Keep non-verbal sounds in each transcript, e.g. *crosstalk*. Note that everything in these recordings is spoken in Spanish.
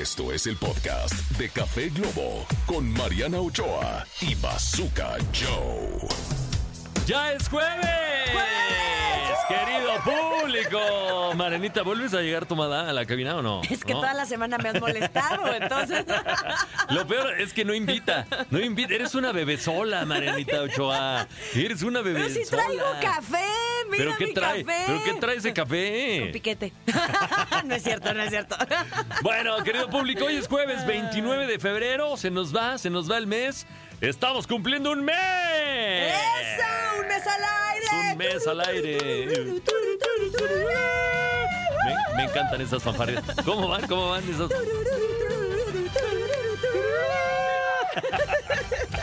Esto es el podcast de Café Globo con Mariana Ochoa y Bazooka Joe. ¡Ya es jueves! Querido público. Marenita, ¿vuelves a llegar tomada a la cabina o no? Es que ¿No? toda la semana me has molestado, entonces. Lo peor es que no invita. No invita. Eres una bebé sola, Marenita Ochoa. Eres una bebé Pero si traigo café, mira ¿Pero qué mi trae? café. ¿Pero qué trae ese café? Un piquete. *laughs* no es cierto, no es cierto. *laughs* Bueno, querido público, hoy es jueves 29 de febrero. Se nos va, se nos va el mes. Estamos cumpliendo un mes. ¡Eso! ¡Un mes al aire! Es un mes al aire. Me, me encantan esas fanfarrias. ¿Cómo van? ¿Cómo van esas? *laughs*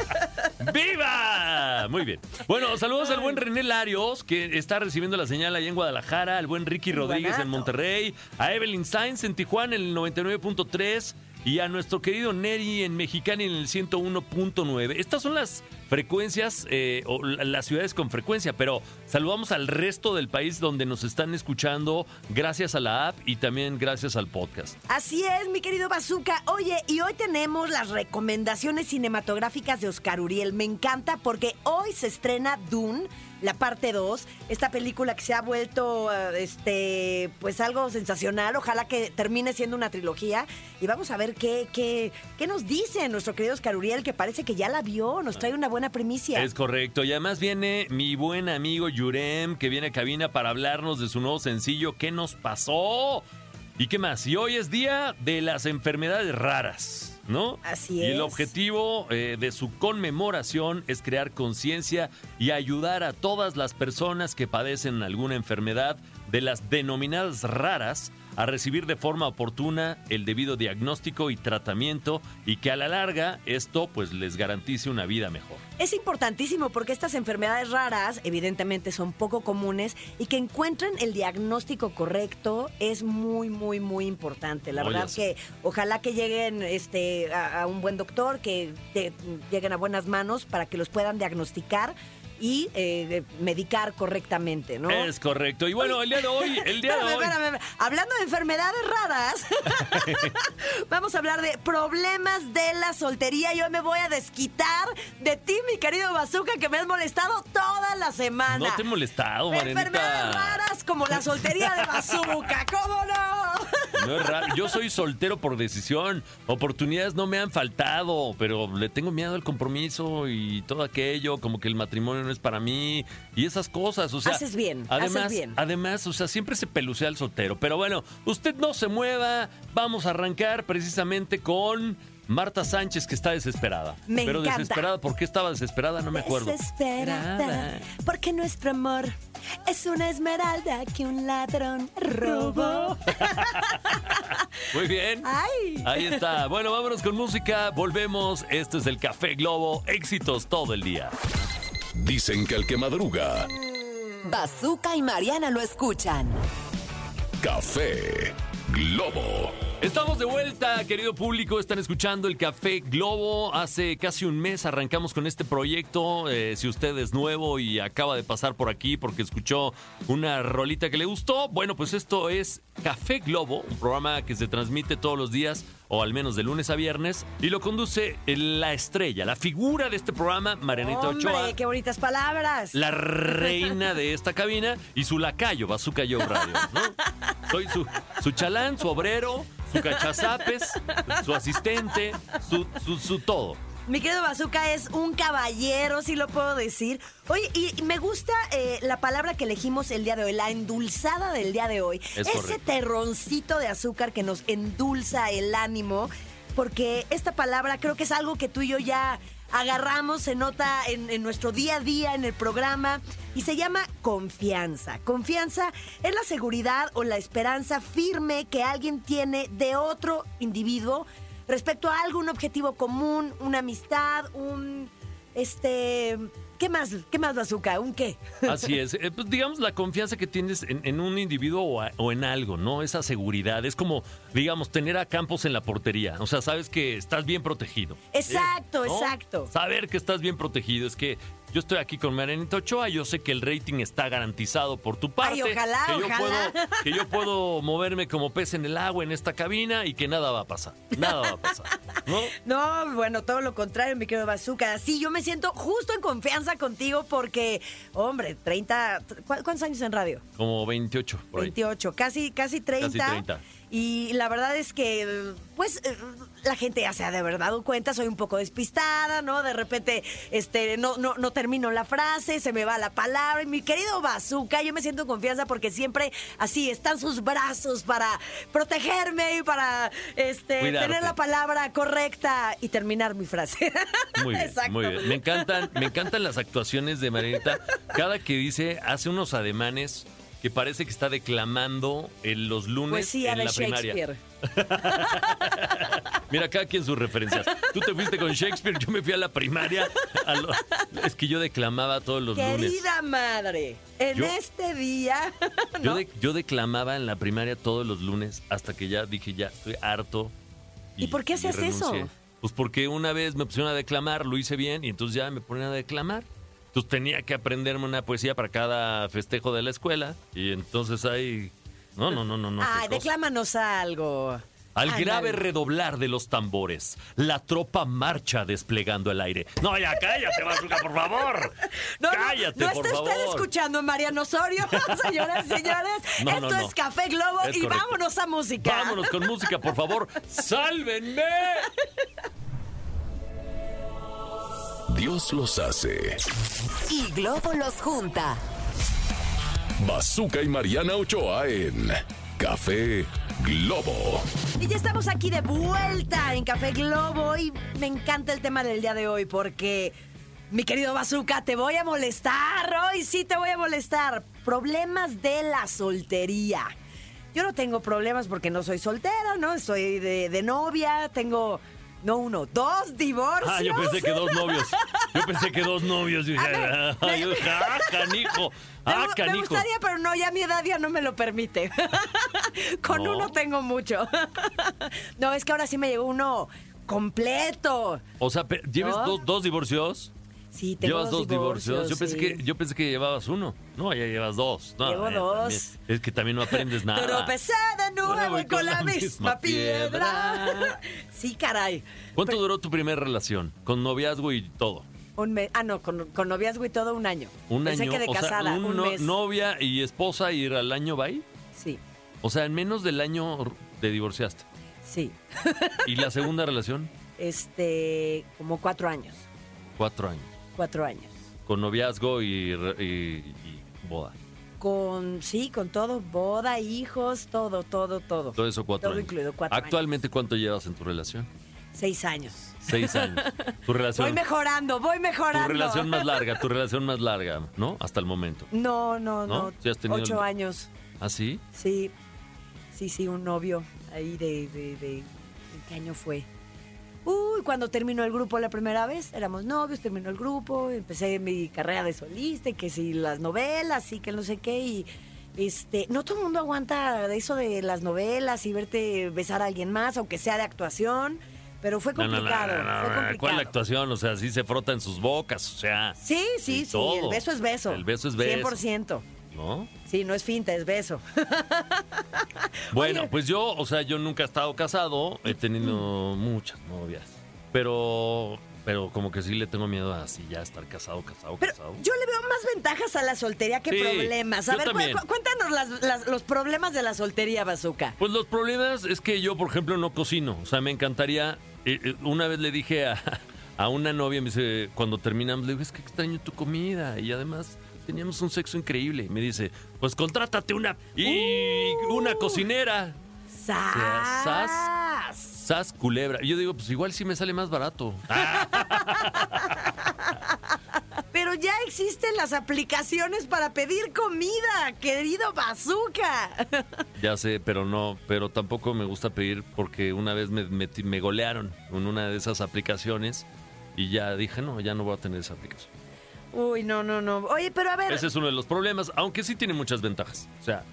¡Viva! Muy bien. Bueno, saludos al buen René Larios, que está recibiendo la señal allá en Guadalajara, al buen Ricky Rodríguez en. Monterrey, a Evelyn Sainz en Tijuana en el 99.3 y a nuestro querido Neri en Mexicali en el 101.9. Estas son las frecuencias eh, o la- las ciudades con frecuencia, pero saludamos al resto del país donde nos están escuchando gracias a la app y también gracias al podcast. Así es, mi querido Bazooka. Oye, y hoy tenemos las recomendaciones cinematográficas de Oscar Uriel. Me encanta porque hoy se estrena Dune, la parte 2, esta película que se ha vuelto eh, este pues algo sensacional. Ojalá que termine siendo una trilogía. Y vamos a ver qué, qué, qué nos dice nuestro querido Oscar Uriel, que parece que ya la vio, nos trae una buena primicia. Es correcto. Y además viene mi buen amigo Yurem, que viene a cabina para hablarnos de su nuevo sencillo, ¿Qué nos pasó? ¿Y qué más? Y hoy es día de las enfermedades raras, ¿no? Así Y el es. objetivo eh, de su conmemoración es crear conciencia y ayudar a todas las personas que padecen alguna enfermedad de las denominadas raras a recibir de forma oportuna el debido diagnóstico y tratamiento y que a la larga esto pues les garantice una vida mejor. Es importantísimo porque estas enfermedades raras evidentemente son poco comunes y que encuentren el diagnóstico correcto es muy, muy, muy importante. La verdad que ojalá que lleguen este, a, a un buen doctor, que te- lleguen a buenas manos para que los puedan diagnosticar y eh, medicar correctamente, ¿no? Es correcto. Y bueno, el día de hoy, el día de Espérame, hoy. espérame. Hablando de enfermedades raras, *laughs* vamos a hablar de problemas de la soltería. Yo me voy a desquitar de ti, mi querido Bazooka, que me has molestado toda la semana. No te he molestado, Enfermedades Marianita. raras como la soltería de Bazooka, ¿cómo no? No es raro. Yo soy soltero por decisión. Oportunidades no me han faltado, pero le tengo miedo al compromiso y todo aquello, como que el matrimonio no es para mí y esas cosas. O sea, Haces bien, haces además, bien. además, o sea, siempre se pelucea al soltero. Pero bueno, usted no se mueva. Vamos a arrancar precisamente con Marta Sánchez, que está desesperada. Me pero encanta. desesperada, ¿por qué estaba desesperada? No me acuerdo. Desesperada, porque nuestro amor es una esmeralda que un ladrón robó. *laughs* Muy bien. Ay. Ahí está. Bueno, vámonos con música. Volvemos. Esto es el Café Globo. Éxitos todo el día. Dicen que el que madruga, Bazooka y Mariana lo escuchan. Café Globo. Estamos de vuelta, querido público. Están escuchando el Café Globo. Hace casi un mes arrancamos con este proyecto. Eh, si usted es nuevo y acaba de pasar por aquí porque escuchó una rolita que le gustó, bueno, pues esto es Café Globo, un programa que se transmite todos los días o al menos de lunes a viernes y lo conduce la estrella, la figura de este programa, Marianita Ochoa. Hombre, qué bonitas palabras. la reina de esta cabina y su lacayo, Bazooka Joe Radio. ¿no? *laughs* Soy su, su chalán, su obrero, su cachazapes, su asistente, su, su, su todo. Mi querido Bazooka es un caballero, si lo puedo decir. Oye, y me gusta eh, la palabra que elegimos el día de hoy, la endulzada del día de hoy. Es Ese correcto. terroncito de azúcar que nos endulza el ánimo, porque esta palabra creo que es algo que tú y yo ya agarramos, se nota en, nuestro día a día, en el programa, y se llama confianza. Confianza es la seguridad o la esperanza firme que alguien tiene de otro individuo respecto a algo, un objetivo común, una amistad, un este ¿qué más? ¿Qué más bazooka? ¿Un qué? *laughs* Así es. Eh, pues, digamos, la confianza que tienes en, en un individuo o, a- o en algo, ¿no? Esa seguridad. Es como, digamos, tener a Campos en la portería. O sea, sabes que estás bien protegido. Exacto, ¿no? exacto. Saber que estás bien protegido es que yo estoy aquí con Marianita Ochoa, yo sé que el rating está garantizado por tu parte. Ay, ojalá, que yo ojalá. Puedo, *laughs* que yo puedo moverme como pez en el agua en esta cabina y que nada va a pasar. Nada va a pasar. ¿No? *laughs* No, bueno, todo lo contrario, mi querido Bazooka. Sí, yo me siento justo en confianza contigo porque, hombre, 30. ¿cu- ¿Cuántos años en radio? Como 28 por ahí. 28, casi, casi 30. Casi 30. Y la verdad es que, pues, eh, la gente ya se ha de haber dado cuenta, soy un poco despistada, ¿no? De repente, este, no, no, no termino la frase, se me va la palabra. Y mi querido Bazooka, yo me siento en confianza porque siempre así están sus brazos para protegerme y para este, Cuidarte. tener la palabra correcta y terminar mi frase. *laughs* Muy bien, Exacto. muy bien. Me encantan, me encantan las actuaciones de Marianita. Cada que dice, hace unos ademanes que parece que está declamando en los lunes Poesía en de la primaria. Shakespeare. *laughs* Mira, cada quien sus referencias. Tú te fuiste con Shakespeare, yo me fui a la primaria. a lo- Es que yo declamaba todos los lunes. Querida madre, en Yo- este día. *laughs* Yo, yo declamaba en la primaria todos los lunes hasta que ya dije, ya estoy harto. ¿Y por qué hacías eso? Pues porque una vez me pusieron a declamar, lo hice bien y entonces ya me ponían a declamar. Entonces tenía que aprenderme una poesía para cada festejo de la escuela y entonces ahí... No, no, no, no, no. Ay, declámanos algo. Al grave redoblar de los tambores, la tropa marcha desplegando el aire. No, ya cállate, Bazooka, por favor. *laughs* No, no, cállate, no por está favor. usted escuchando a Mariano Osorio, *laughs* señoras y señores. No, Esto no, no. es Café Globo Es y correcto. vámonos a música. Vámonos con música, por favor. *laughs* ¡Sálvenme! Dios los hace. Y Globo los junta. Bazooka y Mariana Ochoa en Café Globo. Y ya estamos aquí de vuelta en Café Globo y me encanta el tema del día de hoy porque, mi querido Bazooka, te voy a molestar. Hoy sí te voy a molestar. Problemas de la soltería. Yo no tengo problemas porque no soy soltera, ¿no? Soy de, de novia, tengo, no uno, dos divorcios. Ah, yo pensé que dos novios. Yo pensé que dos novios. Dije, ver, ah, dije, ah, canijo. Me, Ah, me canijo. gustaría, pero no, ya mi edad ya no me lo permite. *laughs* Con No. uno tengo mucho. *laughs* no, es que ahora sí me llegó uno completo. O sea, ¿lleves ¿No? dos, dos divorcios? Sí, tengo ¿Llevas dos divorcios? Yo, pensé que, yo pensé que llevabas uno. No, ya llevas dos. No, Llevo eh, dos. también. Es que también no aprendes *laughs* nada. Tropecé de nuevo voy con la misma piedra. sí, caray. ¿Cuánto Pero- duró tu primera relación? Con noviazgo y todo. Un mes. Ah, no, con, con noviazgo y todo un año. Un Pensé año. que de o sea, casada, un un no- mes. novia y esposa y al año va ahí. Sí, O sea, en menos del año te divorciaste. sí. ¿Y la segunda *laughs* relación? Este, como cuatro años. Cuatro años. Cuatro años. Con noviazgo y, re- y- y boda. Con, sí, con todo, boda, hijos, todo, todo, todo. Todo eso cuatro Todo años. incluido, cuatro Actualmente, ¿cuánto llevas en tu relación? Seis años. Seis años. Tu relación, Voy mejorando, voy tu mejorando. relación más larga, tu relación más larga, ¿no? Hasta el momento. No, no, ¿No? no. ¿Sí has tenido Ocho el- años. ¿Ah, sí? Sí, sí, sí, un novio ahí de, de, de- ¿en qué año fue? Uy, cuando terminó el grupo la primera vez, éramos novios, terminó el grupo, empecé mi carrera de solista, y que si las novelas y que no sé qué, y este, no todo el mundo aguanta eso de las novelas y verte besar a alguien más, aunque sea de actuación, pero fue No, no, no, complicado, no, no, fue no, complicado. ¿Cuál actuación? O sea, sí se frota en sus bocas, o sea, Sí, sí, sí, todo. el beso es beso. El beso es beso. 100%. ¿No? Sí, no es finta, es beso. *laughs* Bueno, Oye. pues yo, o sea, yo nunca he estado casado, he tenido muchas novias, pero, pero como que sí le tengo miedo a así ya estar casado, casado, Pero casado. yo le veo más ventajas a la soltería que Sí, problemas. A ver, cu- cuéntanos las- las- los problemas de la soltería, Bazooka. Pues los problemas es que yo, por ejemplo, no cocino. O sea, me encantaría. eh, eh, una vez le dije a, *laughs* a una novia, me dice, cuando terminamos, le digo, es que extraño tu comida. Y además teníamos un sexo increíble. Y me dice, pues contrátate una. Y Uh. una cocinera. ¡Sas! Sas culebra. Y yo digo, pues igual sí me sale más barato. *laughs* Pero ya existen las aplicaciones para pedir comida, querido Bazooka. *laughs* ya sé, pero no. Pero tampoco me gusta pedir porque una vez me, metí- me golearon en una de esas aplicaciones. Y ya dije, no, ya no voy a tener esa aplicación. Uy, no, no, no. Oye, pero a ver, Ese es uno de los problemas, aunque sí tiene muchas ventajas. O sea,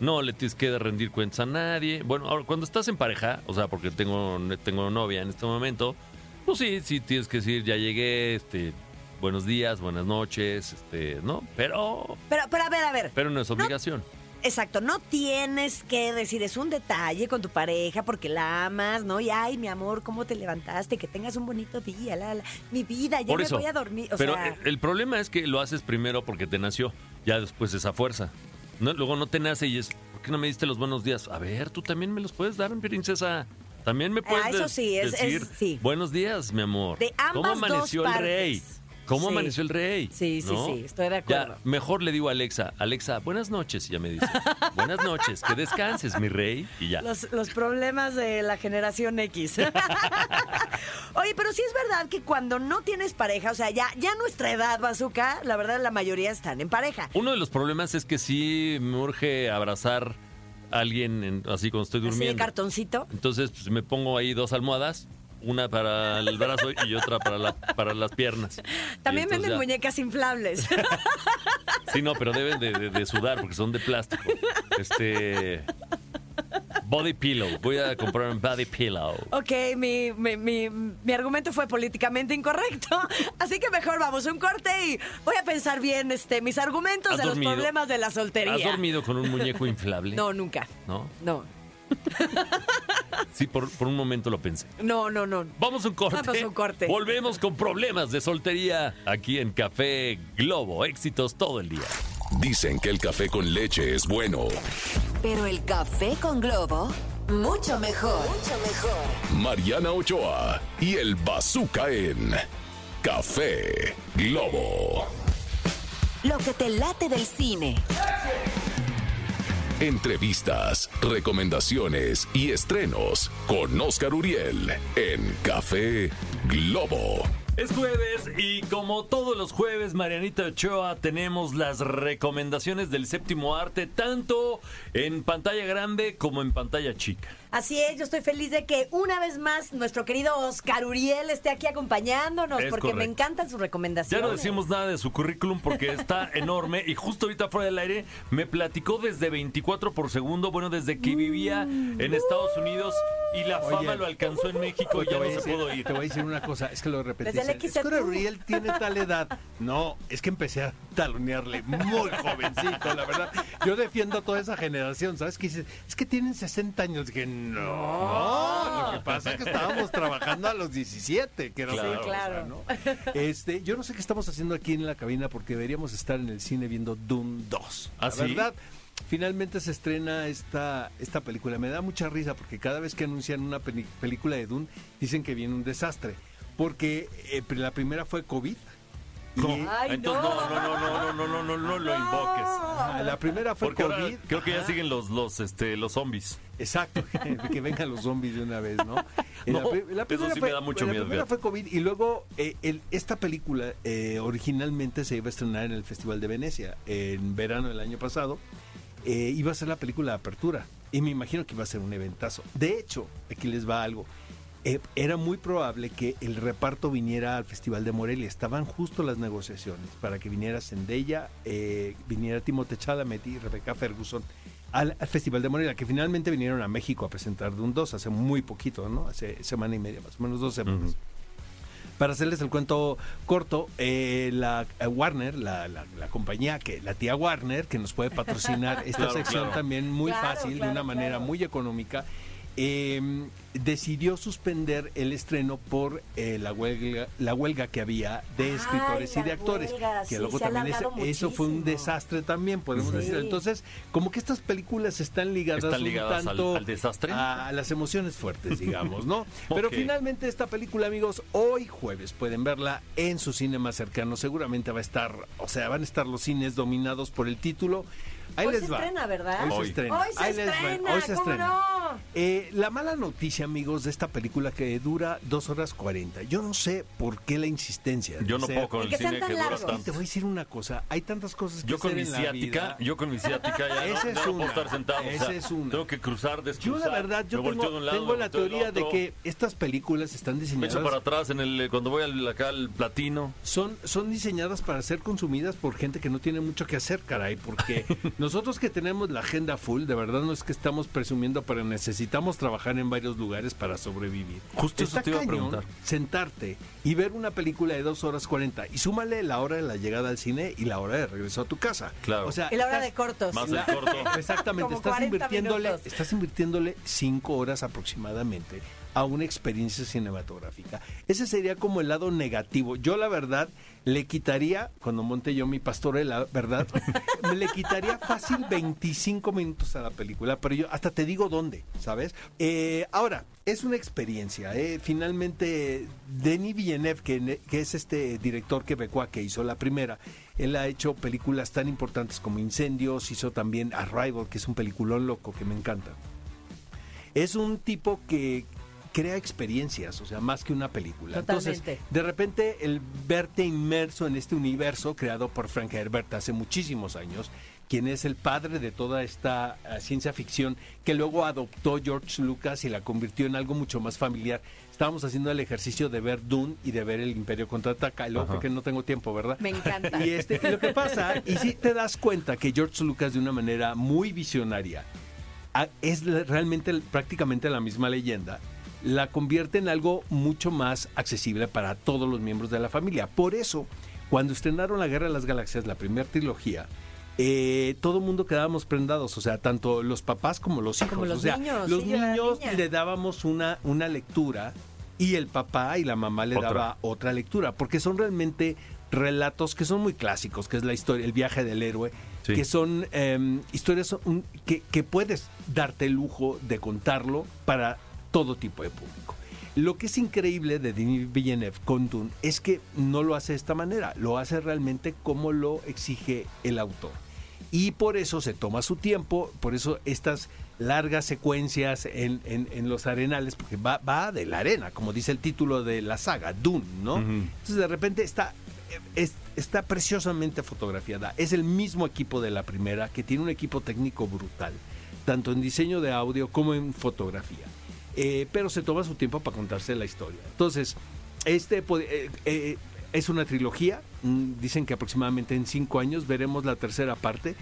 no le tienes que rendir cuentas a nadie. Bueno, ahora, cuando estás en pareja, o sea, porque tengo, tengo novia en este momento, pues sí, sí tienes que decir, ya llegué, este, buenos días, buenas noches, este, ¿no? Pero, Pero, pero a ver, a ver. pero no es obligación. Exacto, no tienes que decir, es un detalle con tu pareja porque la amas, ¿no? Y ay, mi amor, ¿cómo te levantaste? Que tengas un bonito día, la, la. mi vida, ya Por me eso. voy a dormir. O pero sea, el problema es que lo haces primero porque te nació, ya después esa fuerza. No, luego no te nace y es, ¿por qué no me diste los buenos días? A ver, tú también me los puedes dar, princesa. También me puedes Ah, eso sí, es- es- decir, sí. buenos días, mi amor. De ¿Cómo ambas dos amaneció el rey? ¿Cómo Sí. amaneció el rey? Sí, sí, ¿No? sí, estoy de acuerdo. Ya, mejor le digo a Alexa, Alexa, buenas noches, y ya me dice, buenas noches, que descanses, mi rey, y ya. Los, los problemas de la generación X. *laughs* Oye, pero sí es verdad que cuando no tienes pareja, o sea, ya, ya nuestra edad, Bazooka, la verdad la mayoría están en pareja. Uno de los problemas es que sí me urge abrazar a alguien en- así cuando estoy Así de durmiendo. cartoncito. Entonces pues, me pongo ahí dos almohadas, una para el brazo y otra para, la- para las piernas. También venden ya- muñecas inflables. *laughs* Sí, no, pero deben de, de- de sudar porque son de plástico. Este. Body pillow. Voy a comprar un body pillow. ok, mi, mi, mi, mi argumento fue políticamente incorrecto. *laughs* Así que mejor vamos a un corte y voy a pensar bien este, mis argumentos ¿Has de dormido? los problemas de la soltería. ¿Has dormido con un muñeco inflable? No, nunca. ¿No? No. *laughs* Sí, por, por un momento lo pensé. No, no, no. Vamos a un corte. Vamos a un corte. Volvemos con problemas de soltería aquí en Café Globo. Éxitos todo el día. Dicen que el café con leche es bueno. Pero el café con globo, mucho mejor. Mucho mejor. Mariana Ochoa y el Bazooka en Café Globo. Lo que te late del cine. Entrevistas, recomendaciones y estrenos con Oscar Uriel en Café Globo. Es jueves y como todos los jueves, Marianita Ochoa, tenemos las recomendaciones del séptimo arte, tanto en pantalla grande como en pantalla chica. Así es, yo estoy feliz de que una vez más nuestro querido Oscar Uriel esté aquí acompañándonos Es porque me encantan sus Ya recomendaciones. no decimos nada de su currículum porque está *laughs* enorme y justo ahorita fuera del aire me platicó desde 24 por segundo, bueno, desde que vivía en Estados Unidos y la fama Oye, lo alcanzó en México y ya no se decir- pudo ir. Te voy a decir una cosa, es que lo repetí. Desde el Oscar. Uriel tiene tal edad. No, es que empecé a talonearle muy jovencito, la verdad. Yo defiendo a toda esa generación, ¿sabes? Que dices, es que tienen 60 años. Dije, no, no, lo que pasa es que estábamos trabajando a los 17, que era Claro. Sí, claro. ¿no? Este, yo no sé qué estamos haciendo aquí en la cabina porque deberíamos estar en el cine viendo Doom 2. ¿Ah, la sí? verdad. Finalmente se estrena esta, esta película. Me da mucha risa porque cada vez que anuncian una peli- película de Dune dicen que viene un desastre. Porque eh, la primera fue COVID. No, entonces no, no, no, no, no, no, no, no lo invoques. Ah, la primera fue Porque COVID. creo que ya siguen los, los, este, los zombies. Exacto, *laughs* que vengan los zombies de una vez, ¿no? *laughs* Eh, la, primera eso sí fue, me da mucho la. Primera fue COVID y luego eh, esta película eh, originalmente se iba a estrenar en el Festival de Venecia en verano del año pasado. Iba a ser la película de apertura y me imagino que iba a ser un eventazo. De hecho, aquí les va algo. Eh, era muy probable que el reparto viniera al Festival de Morelia. Estaban justo las negociaciones para que viniera Zendaya, eh, viniera Timothée Chalamet y Rebecca Ferguson al, al Festival de Morelia, que finalmente vinieron a México a presentar Dune 2 hace muy poquito, ¿no? Hace semana y media, más o menos dos semanas. Para hacerles el cuento corto, eh, la eh, Warner, la, la- la compañía, que la tía Warner, que nos puede patrocinar *laughs* esta Claro, sección claro. también muy Claro, fácil, de claro, una manera muy económica, eh, decidió suspender el estreno por eh, la huelga la huelga que había de Ay, escritores y de actores huelga, que sí, luego también eso fue un desastre también podemos Sí. decir. Entonces como que estas películas están ligadas, ¿Están un ligadas al- tanto al desastre? a las emociones fuertes digamos no *laughs* pero finalmente esta película amigos hoy jueves pueden verla en su cine más cercano. Seguramente va a estar o sea van a estar los cines dominados por el título Ahí Hoy les se va. estrena, ¿verdad? Hoy, Hoy. se estrena. Hoy se Ahí les va. estrena, Hoy se ¿cómo estrena. no? Eh, la mala noticia, amigos, de esta película que dura dos horas 40. Yo no sé por qué la insistencia. de Yo no ser- puedo con Y el que cine tan que dura. Y te tanto. voy a decir una cosa. Hay tantas cosas que Yo con hacer mi en la ciática, vida. yo con mi ciática ya, *laughs* no- Esa es no, puedo una. estar sentado. o Esa sea, es una. Tengo que cruzar, Yo descruzar. la verdad, yo me tengo, de lado, tengo me la teoría de otro, que estas películas están Me diseñadas... echo para atrás en el, cuando voy al, acá al platino. son, son diseñadas para ser consumidas por gente que no tiene mucho que hacer, caray, porque *laughs* nosotros que tenemos la agenda full, de verdad no es que estamos presumiendo en necesitamos trabajar en varios lugares para sobrevivir. Justo eso Está te iba a preguntar. Sentarte y ver una película de dos horas 40 y súmale la hora de la llegada al cine y la hora de regreso a tu casa. Claro. O sea, Y la hora estás- de cortos. Más la- el corto. *laughs* Exactamente, Como estás 40 invirtiéndole, minutos. estás invirtiéndole cinco horas aproximadamente a una experiencia cinematográfica. Ese sería como el lado negativo. Yo la verdad le quitaría, cuando monte yo mi pastorela, ¿verdad? *laughs* me le quitaría fácil 25 minutos a la película, pero yo hasta te digo dónde, ¿sabes? Eh, ahora, es una experiencia. ¿eh? Finalmente, Denis Villeneuve, que, que es este director quebecois que hizo la primera, él ha hecho películas tan importantes como Incendios, hizo también Arrival, que es un peliculón loco que me encanta. Es un tipo que crea experiencias, o sea, más que una película. Entonces, Totalmente. de repente, el verte inmerso en este universo creado por Frank Herbert hace muchísimos años, quien es el padre de toda esta eh, ciencia ficción que luego adoptó George Lucas y la convirtió en algo mucho más familiar. Estábamos haciendo el ejercicio de ver Dune y de ver El Imperio contraataca, y luego porque no tengo tiempo, ¿verdad? Me encanta. Y este, y lo que pasa, y si te das cuenta que George Lucas de una manera muy visionaria es realmente prácticamente la misma leyenda, la convierte en algo mucho más accesible para todos los miembros de la familia. Por eso, cuando estrenaron La Guerra de las Galaxias, la primera trilogía, eh, todo el mundo quedábamos prendados, o sea, tanto los papás como los hijos. Como los o sea, niños, los sí, niños le dábamos una, una lectura y el papá y la mamá le Otra. daba otra lectura, porque son realmente relatos que son muy clásicos, que es la historia, el viaje del héroe, Sí. que son eh, historias un- que, que puedes darte el lujo de contarlo para todo tipo de público. Lo que es increíble de Denis Villeneuve con Dune es que no lo hace de esta manera, lo hace realmente como lo exige el autor. Y por eso se toma su tiempo, por eso estas largas secuencias en, en- en los arenales, porque va, va de la arena, como dice el título de la saga, Dune, ¿no? Entonces de repente está, es- está preciosamente fotografiada. Es el mismo equipo de la primera, que tiene un equipo técnico brutal, tanto en diseño de audio como en fotografía. Eh, pero se toma su tiempo para contarse la historia. Entonces, este eh, eh, es una trilogía, mm, dicen que aproximadamente en cinco años veremos la tercera parte.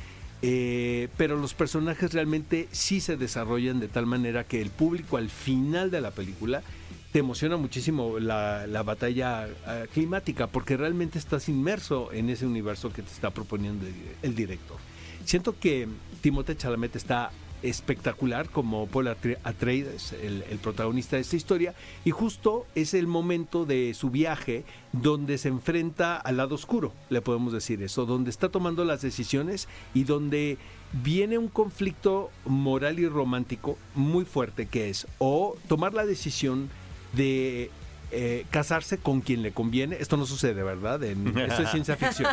eh, pero los personajes realmente sí se desarrollan de tal manera que el público al final de la película te emociona muchísimo la, la batalla eh, climática porque realmente estás inmerso en ese universo que te está proponiendo el, el director. Siento que Timothée Chalamet está espectacular como Paul Atre- Atreides, el, el protagonista de esta historia, y justo es el momento de su viaje donde se enfrenta al lado oscuro, le podemos decir eso, donde está tomando las decisiones y donde viene un conflicto moral y romántico muy fuerte que es o tomar la decisión de eh, casarse con quien le conviene, esto no sucede, ¿verdad? En, esto es ciencia ficción,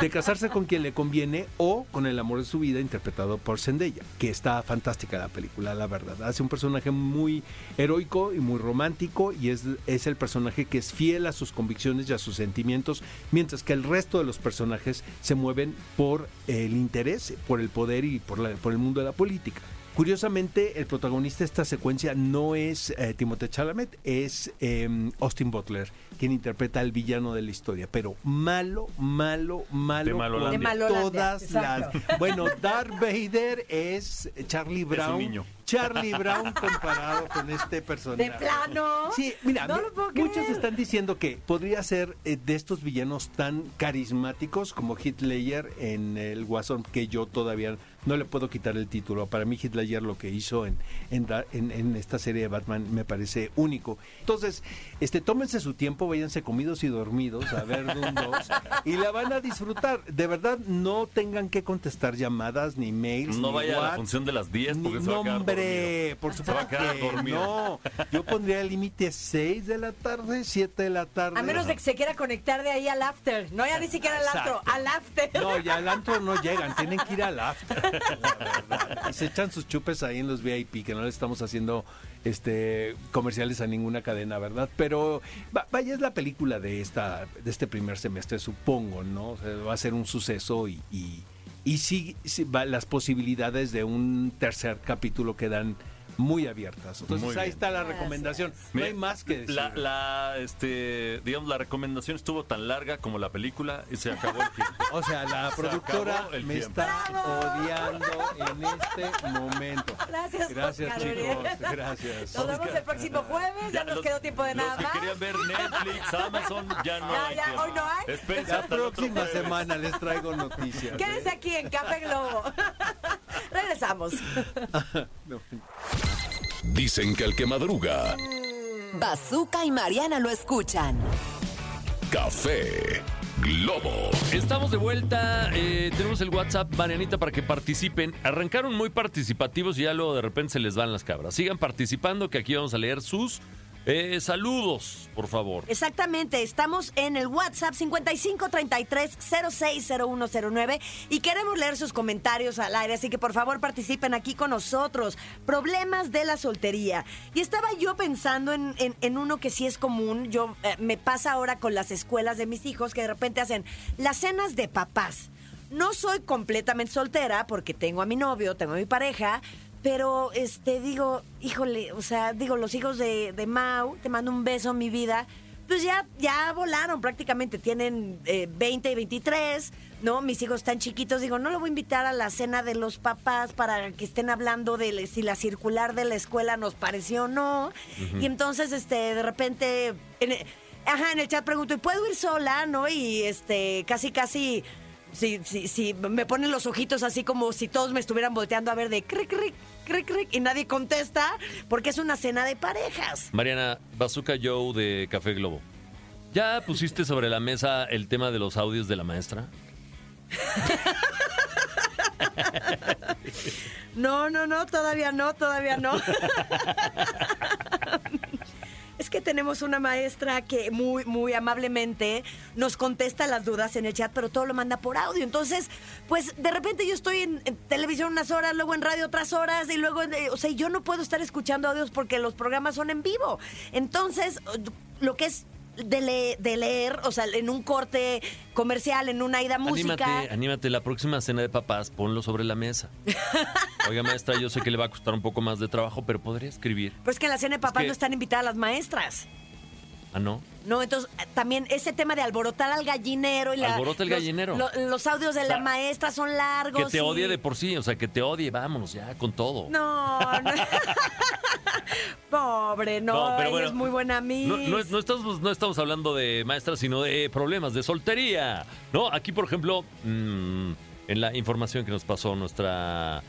de casarse con quien le conviene o con el amor de su vida interpretado por Zendaya, que está fantástica la película, la verdad. Hace un personaje muy heroico y muy romántico y es, es el personaje que es fiel a sus convicciones y a sus sentimientos, mientras que el resto de los personajes se mueven por el interés, por el poder y por, la- por el mundo de la política. Curiosamente, el protagonista de esta secuencia no es eh, Timothée Chalamet, es eh, Austin Butler, quien interpreta al villano de la historia. Pero malo, malo, malo. De con De todas exacto. las. *laughs* Bueno, Darth Vader es Charlie Brown. niño. Charlie Brown comparado con este personaje. De plano. Sí, mira, No mi- lo puedo muchos creer. están diciendo que podría ser eh, de estos villanos tan carismáticos como Ledger en El Guasón, que yo todavía no le puedo quitar el título. Para mí Heath Ledger lo que hizo en, en, en- en esta serie de Batman me parece único. Entonces, este, tómense su tiempo, váyanse comidos y dormidos a ver *laughs* Doom 2 y la van a disfrutar. De verdad, no tengan que contestar llamadas ni mails. No ni vaya a la función de las 10 porque Ni- se va a quedar por Se va a supuesto quedar que dormido. no. Yo pondría el límite 6 de la tarde, 7 de la tarde. A menos de que se quiera conectar de ahí al after. No, ya ni siquiera al antro, al after. No, ya al antro no llegan, tienen que ir al after. *laughs* *laughs* Y se echan sus chupes ahí en los VIP, que no le estamos haciendo este comerciales a ninguna cadena, ¿verdad? Pero va- vaya, es la película de esta de este primer semestre, supongo, ¿no? O sea, va a ser un suceso y, y, sí, va- las posibilidades de un tercer capítulo quedan muy abiertas. Entonces Muy ahí bien. está la recomendación. No hay más que decir. La, la, este, digamos, la recomendación estuvo tan larga como la película y se acabó el tiempo. O sea, la productora me tiempo. está ¡Bravo! odiando en este momento. Gracias, Gracias, Oscar chicos. Gracias. Nos vemos el próximo jueves. Ya nos los- quedó tiempo de los nada que más. querían ver Netflix, Amazon, ya no Ya, hay ya, tiempo. hoy no hay. Espérense La próxima semana les traigo noticias. Quédense aquí en Café Globo. Regresamos. *laughs* No. Dicen que el que madruga, Bazooka y Mariana lo escuchan. café Globo. Estamos de vuelta, eh, tenemos el WhatsApp, Marianita, para que participen. Arrancaron muy participativos y ya luego de repente se les van las cabras. Sigan participando, que aquí vamos a leer sus eh, saludos, por favor. Exactamente, estamos en el WhatsApp 5533-060109 y queremos leer sus comentarios al aire, así que por favor participen aquí con nosotros. Problemas de la soltería. Y estaba yo pensando en, uno que sí es común, yo eh, me pasa ahora con las escuelas de mis hijos que de repente hacen las cenas de papás. No soy completamente soltera porque tengo a mi novio, tengo a mi pareja, pero este digo, híjole, o sea, digo, los hijos de, de Mau, te mando un beso, mi vida. Pues ya, ya volaron prácticamente, tienen eh, 20 y 23, ¿no? Mis hijos están chiquitos, digo, no lo voy a invitar a la cena de los papás para que estén hablando de si la circular de la escuela nos pareció o no. Y entonces, este, de repente, en ajá, en el chat pregunto, ¿y puedo ir sola, no? Y este, casi, casi Sí, sí, sí, me ponen los ojitos así como si todos me estuvieran volteando a ver de cric, cric, cric, cric, y nadie contesta porque es una cena de parejas. Mariana, Bazooka Joe de Café Globo. ¿Ya pusiste sobre la mesa el tema de los audios de la maestra? *laughs* No, no, no, todavía no, todavía no. *laughs* Tenemos una maestra que muy, muy amablemente nos contesta las dudas en el chat, pero todo lo manda por audio. Entonces, pues de repente yo estoy en, en televisión unas horas, luego en radio otras horas, y luego, eh, o sea, yo no puedo estar escuchando audios porque los programas son en vivo. Entonces, lo que es de, le- de leer, o sea, en un corte comercial, en una ida música. Anímate, anímate, la próxima cena de papás, ponlo sobre la mesa. *laughs* Oiga, maestra, yo sé que le va a costar un poco más de trabajo, pero podría escribir. Pues que en la cena de papás que- no están invitadas las maestras. Ah, no. No, entonces eh, también ese tema de alborotar al gallinero y la, Alborota el los- gallinero. lo- Los, audios de O sea, la maestra son largos. Que te y- odie de por sí, o sea, que te odie, vámonos ya con todo. No, no. *laughs* Pobre, no, ella es muy buena amiga. No, no es- no estamos, no estamos hablando de maestras, sino de problemas de soltería. No, aquí, por ejemplo, mm, en la información que nos pasó nuestra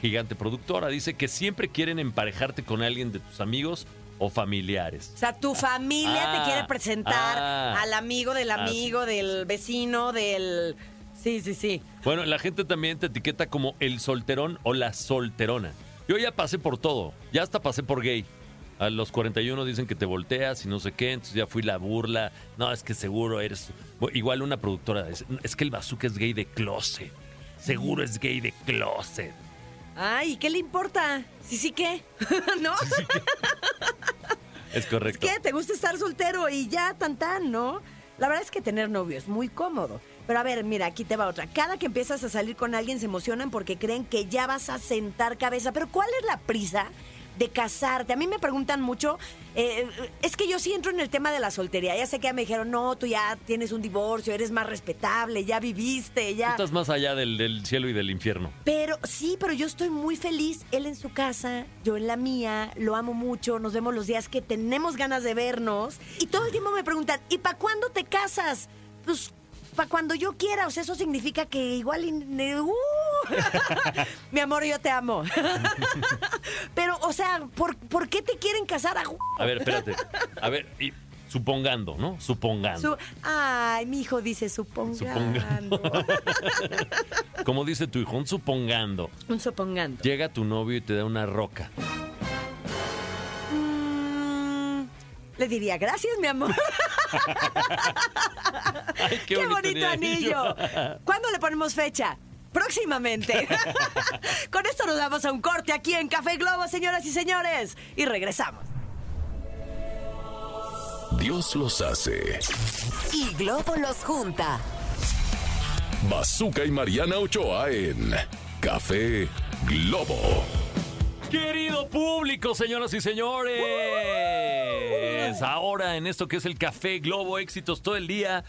gigante productora, dice que siempre quieren emparejarte con alguien de tus amigos o familiares. O sea, tu familia Ah, te quiere presentar ah. al amigo del Ah, amigo, sí, del vecino, del... Sí, sí, sí. Bueno, la gente también te etiqueta como el solterón o la solterona. Yo ya pasé por todo, ya hasta pasé por gay. A los 41 dicen que te volteas y no sé qué, entonces ya fui la burla. No, es que seguro eres... Bueno, Igual una productora dice, es que el bazooka es gay de closet. Seguro es gay de closet. Ay, ¿qué le importa? Sí, sí, ¿qué? *laughs* ¿No? Es correcto. ¿Qué? ¿Te gusta estar soltero y ya tan tan, no? La verdad es que tener novio es muy cómodo. Pero a ver, mira, aquí te va otra. Cada que empiezas a salir con alguien se emocionan porque creen que ya vas a sentar cabeza. Pero ¿cuál es la prisa de casarte? A mí me preguntan mucho, eh, es que yo sí entro en el tema de la soltería. Ya sé que ya me dijeron, no, tú ya tienes un divorcio, eres más respetable, ya viviste, Tú ya... estás más allá del, del cielo y del infierno. Pero sí, pero yo estoy muy feliz. Él en su casa, yo en la mía, lo amo mucho. Nos vemos los días que tenemos ganas de vernos. Y todo el tiempo me preguntan, ¿y para cuándo te casas? Pues para cuando yo quiera. O sea, eso significa que igual. ¡Uh! *laughs* Mi amor, yo te amo. *laughs* pero, o sea, ¿por, por qué te quieren casar a A ver, espérate. A ver, y supongando, ¿no? Supongando. Su- Ay, mi hijo dice supongando. Supongando. *laughs* Como dice tu hijo, un supongando. Un supongando. Llega tu novio y te da una roca. Le diría, gracias, mi amor. *laughs* Ay, ¡Qué, bonito, anillo! ¿Cuándo le ponemos fecha? Próximamente. *laughs* Con esto nos damos a un corte aquí en Café Globo, señoras y señores. Y regresamos. Dios los hace. Y Globo los junta. Bazooka y Mariana Ochoa en Café Globo. Querido público, señoras y señores. Ahora en esto que es el Café Globo Éxitos todo el día.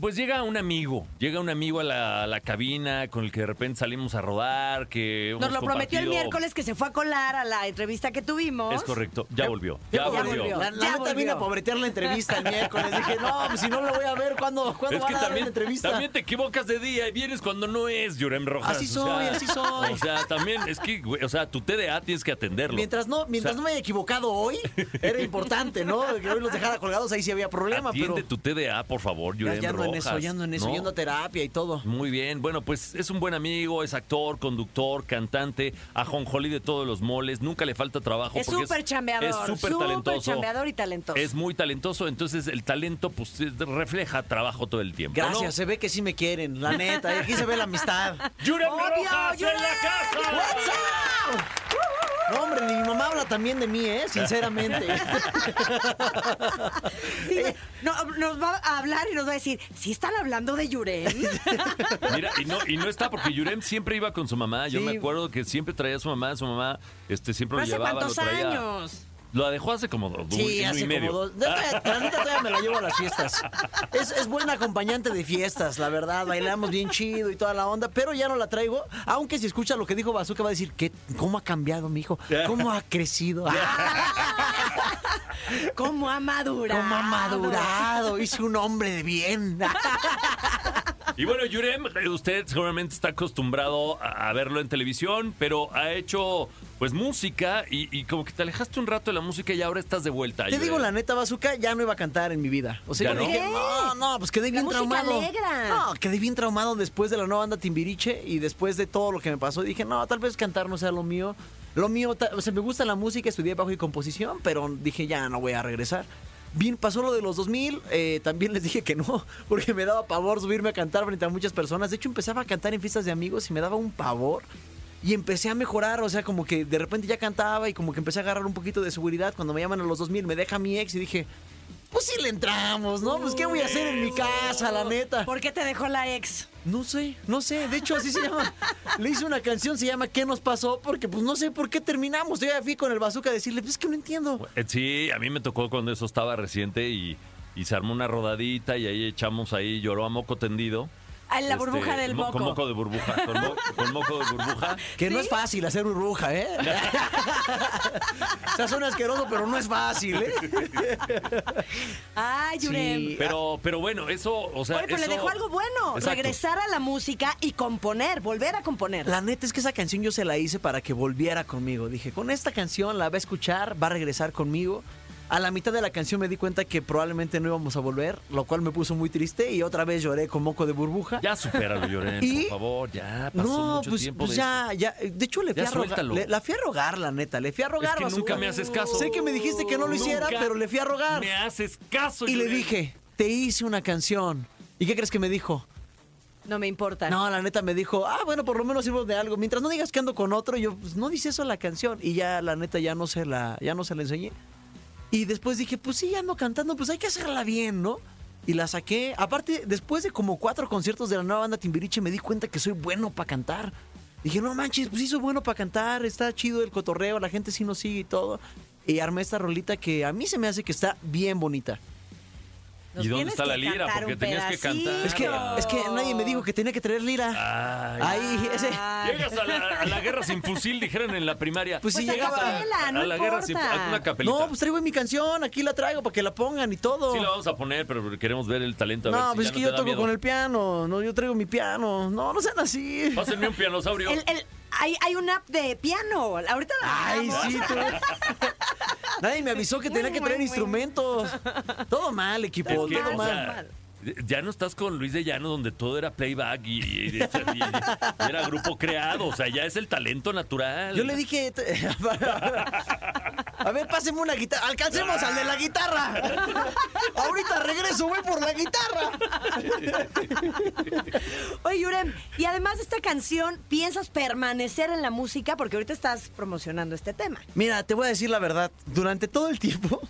Pues llega un amigo, llega un amigo a la, a la cabina con el que de repente salimos a rodar, que Nos hemos lo prometió el compartido- miércoles que se fue a colar a la entrevista que tuvimos. Es correcto, ya volvió, ya, Ya volvió. volvió. La, la Ya neta volvió. vine a pobretear la entrevista el miércoles. Dije, no, pues si no lo voy a ver, ¿cuándo, ¿cuándo Es van que a dar también, la entrevista? también te equivocas de día y vienes cuando no es, Yurem Rojas. Así o soy, sea, así soy. O sea, también es que, güey, o sea, tu TDA tienes que atenderlo. Mientras no, mientras O sea, no me haya equivocado hoy, era importante, ¿no? Que hoy los dejara colgados, ahí sí había problema, Atiende pero tu TDA, por favor, Yurem ya ando en Rojas. eso, ya ando en eso, ¿no? yendo a terapia y todo. Muy bien, bueno, pues es un buen amigo, es actor, conductor, cantante, ajonjolí de todos los moles, nunca le falta trabajo. Es súper chambeador. Es súper talentoso. chambeador y talentoso. Es muy talentoso, entonces el talento pues es- refleja trabajo todo el tiempo. Gracias, ¿no? se ve que sí me quieren, la neta, aquí se ve la amistad. *laughs* ¡Yurem Obvio, Rojas en la casa! What's up? No, hombre, ni mi mamá habla también de mí, ¿eh? Sinceramente. *laughs* Sí, no, nos va a hablar y nos va a decir, ¿sí están hablando de Yurem? *laughs* Mira, y no, y no está porque Yurem siempre iba con su mamá. Yo Sí. me acuerdo que siempre traía a su mamá, su mamá este, siempre lo ¿Hace llevaba, cuántos lo traía. años? Lo dejó hace como dos, Sí, hace y medio. como dos. La neta, la neta todavía me la llevo a las fiestas. Es, es buena acompañante de fiestas, la verdad. Bailamos bien chido y toda la onda, pero ya no la traigo. Aunque si escucha lo que dijo Bazooka va a decir, ¿qué, ¿cómo ha cambiado mi hijo? ¿Cómo ha crecido? ¿Cómo ha madurado? ¿Cómo ha madurado? Hice un hombre de bien. Y bueno, Yurem, usted seguramente está acostumbrado a a verlo en televisión, pero ha hecho pues música y, y como que te alejaste un rato de la música y ahora estás de vuelta. Te Yurem. digo la neta, Bazooka, ya no iba a cantar en mi vida. O sea, ¿Ya yo no? dije, no, no, pues quedé bien música traumado. alegra. No, quedé bien traumado después de la nueva banda Timbiriche y después de todo lo que me pasó. Dije, no, tal vez cantar no sea lo mío. Lo mío, o sea, me gusta la música, estudié bajo y composición, pero dije, ya no voy a regresar. Bien, pasó lo de los 2000, eh, también les dije que no, *laughs* porque me daba pavor subirme a cantar frente a muchas personas. De hecho, empezaba a cantar en fiestas de amigos y me daba un pavor. Y empecé a mejorar, o sea, como que de repente ya cantaba y como que empecé a agarrar un poquito de seguridad. Cuando me llaman a los 2000, me deja mi ex y dije, pues sí le entramos, ¿no? Pues qué voy a hacer en mi casa, la neta. ¿Por qué te dejó la ex? No sé, no sé. De hecho, así se llama. Le hice una canción, se llama ¿Qué nos pasó? Porque pues no sé por qué terminamos. Yo ya fui con el bazooka a decirle, pues es que no entiendo. Eh, Sí, a mí me tocó cuando eso estaba reciente y, y se armó una rodadita y ahí echamos ahí, lloró a moco tendido. Ah, en la Este, burbuja del mo- moco. Con moco de burbuja, con, mo- con moco de burbuja. *laughs* Que no es fácil hacer burbuja, ¿eh? *laughs* o sea, suena asqueroso, pero no es fácil, ¿eh? Ay, Yurem. Sí. Pero, pero bueno, eso, o sea, Oye, pero eso- le dejó algo bueno. Exacto. Regresar a la música y componer, volver a componer. La neta es que esa canción yo se la hice para que volviera conmigo. Dije, con esta canción la va a escuchar, va a regresar conmigo. A la mitad de la canción me di cuenta que probablemente no íbamos a volver, lo cual me puso muy triste y otra vez lloré con moco de burbuja. Ya supéralo, Lloren, *laughs* ¿Y? por favor, ya pasó no, mucho pues, tiempo pues de ya, ya. De hecho, le fui Ya a rogar. le- la fui a rogar, la neta. Le fui a rogar. Es que nunca me haces caso. Sé que me dijiste que no lo hiciera, Nunca pero le fui a rogar. Me haces caso, Y le dije, te hice una canción. ¿Y qué crees que me dijo? No me importa. No, la neta me dijo, ah, bueno, por lo menos sirvo de algo. Mientras no digas que ando con otro, yo, pues no dice eso la canción. Y ya, la neta, ya no se la, ya no se la enseñé. Y después dije, pues sí, ando cantando, pues hay que hacerla bien, ¿no? Y la saqué. Aparte, después de como cuatro conciertos de la nueva banda Timbiriche, me di cuenta que soy bueno para cantar. Dije, no manches, pues sí soy bueno para cantar, está chido el cotorreo, la gente sí nos sigue y todo. Y armé esta rolita que a mí se me hace que está bien bonita. Nos ¿Y dónde está la lira? Porque un tenías que cantar. Es que, es que nadie me dijo que tenía que traer lira. Ay. Ahí, ese. Llegas a la, a la guerra sin fusil, dijeron en la primaria. Pues si Pues a llegaba. capela, no a la guerra sin importa. una capelita. No, pues traigo mi canción, aquí la traigo para que la pongan y todo. Sí la vamos a poner, pero queremos ver el talento. A ver no, si pues es que no yo toco miedo. con el piano, no, yo traigo mi piano. No, no sean así. Pásenme un pianosaurio. El- el- hay, hay una app de piano. Ahorita la Ay, sí, tú. *laughs* Nadie me avisó que tenía que traer Muy, muy, muy. instrumentos. Todo mal, equipo, Es que, todo mal. sea, ya no estás con Luis de Llano donde todo era playback y, y- y- y era grupo creado, o sea, ya es el talento natural. Yo le dije, *laughs* a ver, páseme una guitarra, alcancemos al de la guitarra. Ahorita regreso, voy por la guitarra. Oye, Yurem, y además de esta canción, ¿piensas permanecer en la música? Porque ahorita estás promocionando este tema. Mira, te voy a decir la verdad. Durante todo el tiempo,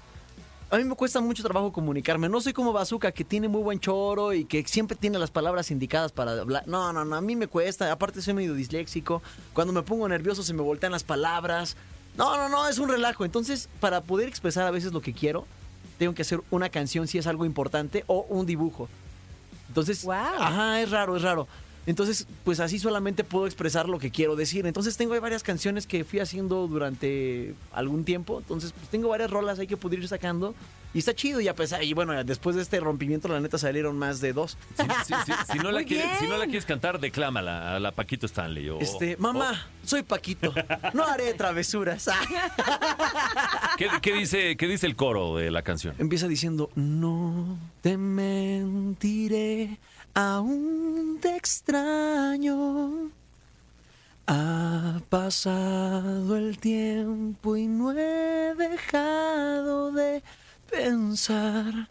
a mí me cuesta mucho trabajo comunicarme. No soy como Bazooka, que tiene muy buen choro y que siempre tiene las palabras indicadas para hablar. No, no, no, a mí me cuesta. Aparte, soy medio disléxico. Cuando me pongo nervioso, se me voltean las palabras. No, no, no, es un relajo. Entonces, para poder expresar a veces lo que quiero, tengo que hacer una canción si es algo importante o un dibujo. Entonces, Guau. ajá, es raro, es raro. Entonces, pues así solamente puedo expresar lo que quiero decir. Entonces, tengo varias canciones que fui haciendo durante algún tiempo. Entonces, pues tengo varias rolas ahí que puedo ir sacando. Y está chido, y a pesar, y bueno, después de este rompimiento, la neta salieron más de dos. *laughs* Si, si- si- si no la quieres, si no la bien. quieres cantar, declámala a la Paquito Stanley. o- Este, mamá, soy Paquito. No haré travesuras. Ah. *laughs* o- ¿qué, qué dice, ¿Qué dice el coro de la canción? Empieza diciendo, no te mentiré, aún te extraño. Ha pasado el tiempo y no he dejado de pensar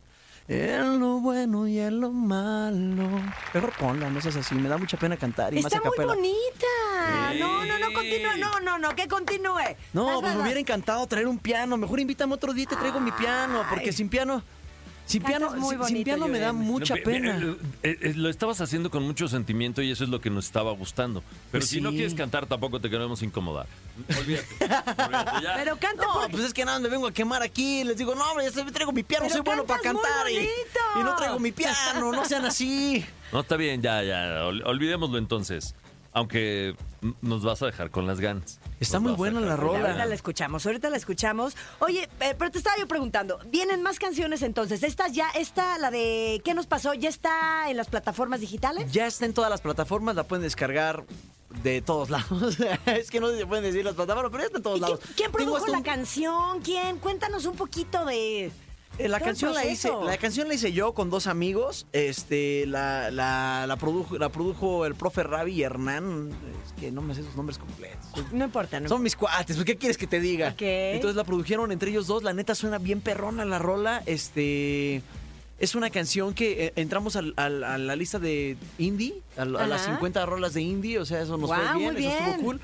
en lo bueno y en lo malo. Mejor ponla, no seas así, me da mucha pena cantar y Está más a muy capela. bonita. Sí. No, no, no, continúa. No, no, no, que continúe. No, Vas, pues vas, me hubiera encantado traer un piano. Mejor invítame otro día y te traigo mi piano, porque sin piano, sin Cantas piano, muy bonito, piano me da mucha pena. ve- eh, eh, lo estabas haciendo con mucho sentimiento y eso es lo que nos estaba gustando. Pero Pues si no quieres cantar, tampoco te queremos incomodar. Olvídate. olvídate, ya. Pero canta No, porque- pues es que nada, me vengo a quemar aquí. Les digo, no, hombre, ya traigo mi piano, Pero soy bueno para cantas muy cantar. Y, y no traigo mi piano, no sean así. *laughs* No, está bien, ya, ya. ol- olvidémoslo entonces. Aunque nos vas a dejar con las ganas. Está muy buena la rola. Ahorita la escuchamos, ahorita la escuchamos. Oye, eh, pero te estaba yo preguntando, ¿vienen más canciones entonces? ¿Esta ya, esta, la de ¿Qué nos pasó? ¿Ya está en las plataformas digitales? Ya está en todas las plataformas, la pueden descargar de todos lados. *laughs* es que no se pueden decir las plataformas, pero ya está en todos ¿Y lados. quién, quién produjo la un- canción? ¿Quién? Cuéntanos un poquito de... Eh, La canción la hice, la canción la hice yo con dos amigos. Este, la, la, la produjo, la produjo el profe Ravi y Hernán. Es que no me sé sus nombres completos. No importa, no Son mis cuates, pues, ¿qué quieres que te diga? Entonces la produjeron entre ellos dos. La neta suena bien perrona la rola. Este. Es una canción que eh, entramos al- al- a la lista de indie, a, a las Ajá. 50 rolas de indie, o sea, eso nos Guau, fue bien, eso estuvo cool.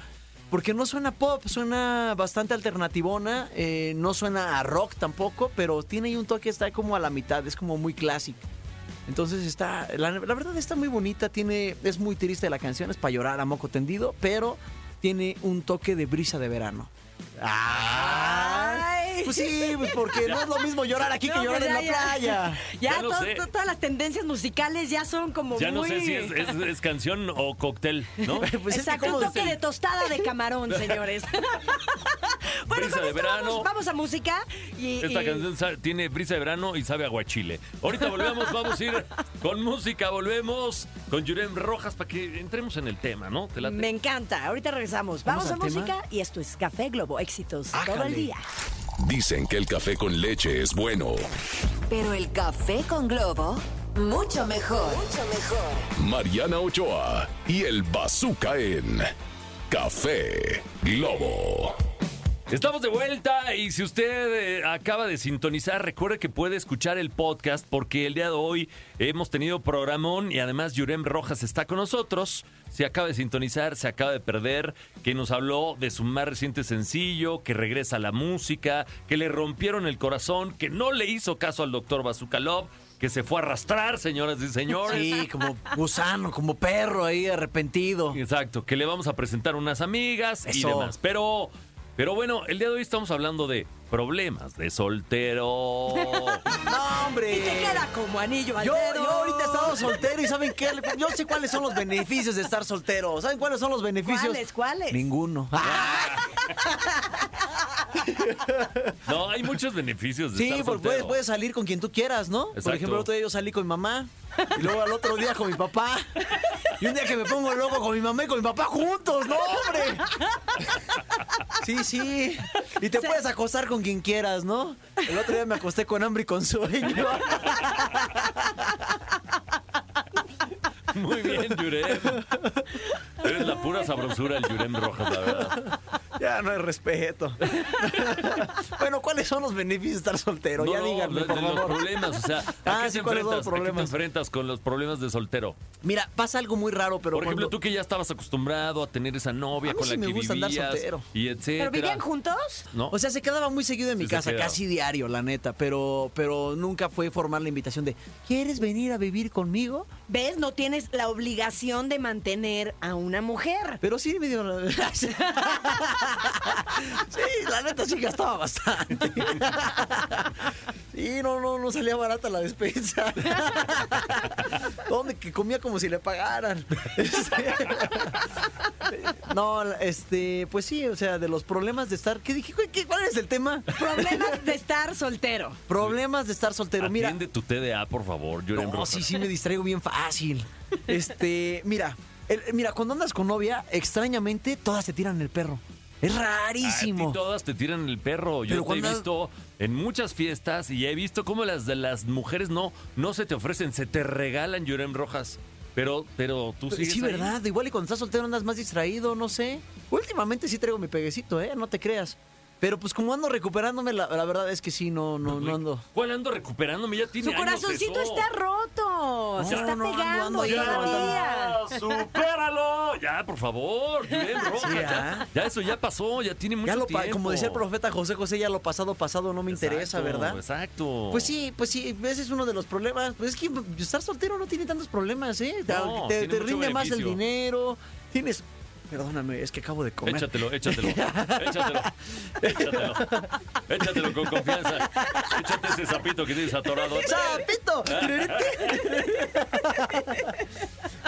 Porque no suena pop, suena bastante alternativona, eh, no suena a rock tampoco, pero tiene ahí un toque, está como a la mitad, es como muy clásico. Entonces está, la, la verdad está muy bonita, tiene, es muy triste la canción, es para llorar a moco tendido, pero tiene un toque de brisa de verano. Ay. Pues sí, pues porque no es lo mismo llorar aquí *laughs* que No, llorar pues en la ya, ya. playa. *laughs* Ya, Ya lo to- sé. to- todas las tendencias musicales ya son como Ya no muy... sé si es, es- *laughs* es canción o cóctel, ¿no? Pues es que Exacto, como un toque decir- de tostada de camarón, señores. Bueno, Brisa con de esto verano. Vamos, vamos a música y... Esta y- canción tiene brisa de verano y sabe a aguachile. Ahorita volvemos, vamos a ir con música, volvemos con Yurem Rojas para que entremos en el tema, ¿no? ¿Te late? Me encanta. Ahorita regresamos. Vamos, ¿Vamos a tema? música y esto es Café Globo. Éxitos todo el día. Dicen que el café con leche es bueno. Pero el café con globo, mucho mejor. Mucho mejor. Mariana Ochoa y el Bazooka en Café Globo. Estamos de vuelta y si usted eh, acaba de sintonizar, recuerde que puede escuchar el podcast porque el día de hoy hemos tenido programón y además Yurem Rojas está con nosotros. Si acaba de sintonizar, se acaba de perder, que nos habló de su más reciente sencillo, que regresa a la música, que le rompieron el corazón, que no le hizo caso al doctor Bazooka Love, que se fue a arrastrar, señoras y señores. Sí, como gusano, como perro ahí arrepentido. Exacto, que le vamos a presentar unas amigas y demás. Pero, pero bueno, el día de hoy estamos hablando de problemas de soltero. *laughs* No, hombre. Y te queda como anillo al Yo, dedo. yo ahorita he estado soltero y ¿saben qué? Yo sé cuáles son los beneficios de estar soltero. ¿Saben cuáles son los beneficios? ¿Cuáles, cuáles? Ninguno. *laughs* No, hay muchos beneficios de Sí, estar porque puedes, soltero. puedes salir con quien tú quieras, ¿no? Por ejemplo, el otro día yo salí con mi mamá y luego al otro día con mi papá. Y un día que me pongo loco con mi mamá y con mi papá juntos, ¡no, hombre! Sí, sí. Y te puedes acostar con quien quieras, ¿no? El otro día me acosté con hambre y con sueño. Muy bien, Yurem. Eres la pura sabrosura el Yurem Rojas, la verdad. Ya no hay respeto. *laughs* Bueno, ¿cuáles son los beneficios de estar soltero? No, ya díganme, por de los favor. problemas, o sea, ¿a Ah, qué sí, te ¿cuáles son enfrentas? los ¿A qué te problemas? enfrentas con los problemas de soltero? Mira, pasa algo muy raro, pero Por ejemplo, tú que ya estabas acostumbrado a tener esa novia A mí con sí la me que gusta andar soltero. y etcétera. ¿Pero vivían juntos? ¿No? O sea, se quedaba muy seguido en mi Sí, casa, casi diario, la neta, pero, pero nunca fue formar la invitación de ¿quieres venir a vivir conmigo? ¿Ves? No tienes la obligación de mantener a una mujer. Pero sí me dio... *laughs* *laughs* *laughs* Sí, la neta sí gastaba bastante. *laughs* Sí, no, no, no salía barata la despensa. *laughs* ¿Dónde? Que comía como si le pagaran. No, este, pues sí, o sea, de los problemas de estar. ¿Qué dije? ¿Qué- ¿Cuál es el tema? Problemas de estar soltero. Problemas de estar soltero. Mira, Atiende tu TDA, por favor, Yuren no, sí, sí me distraigo bien fácil. Este, mira, el- mira, cuando andas con novia, extrañamente todas te tiran el perro. Es A rarísimo. ti todas te tiran el perro. Yo Pero te he visto en muchas fiestas y he visto cómo las de las mujeres no, no se te ofrecen, se te regalan Yurem Rojas. Pero, pero tú sigues Sí, ahí. verdad. Igual y cuando estás soltero andas más distraído, no sé. Últimamente sí traigo mi peguecito, ¿eh? No te creas. Pero pues como ando recuperándome, la, la verdad es que sí, no, no, no ando. ¿Cuál ando recuperándome? Ya tiene Su años corazoncito eso. está roto. se No, está no, ando- pegando ando ahí todavía. ¡Supéralo! Ya, por favor, Yurem Rojas. Sí, ya, ¿ah? ya eso ya pasó, ya tiene mucho Ya lo tiempo. como decía el profeta José José, ya lo pasado, pasado no me interesa, ¿verdad? Exacto. Pues sí, pues sí, ese es uno de los problemas. Pues es que estar soltero no tiene tantos problemas, ¿eh? Te- No, te tiene te mucho rinde más el dinero. Tienes. Perdóname, es que acabo de comer. Échatelo, échatelo, *laughs* échatelo, échatelo, échatelo con confianza. Échate ese sapito que tienes atorado. ¡Sapito! *laughs*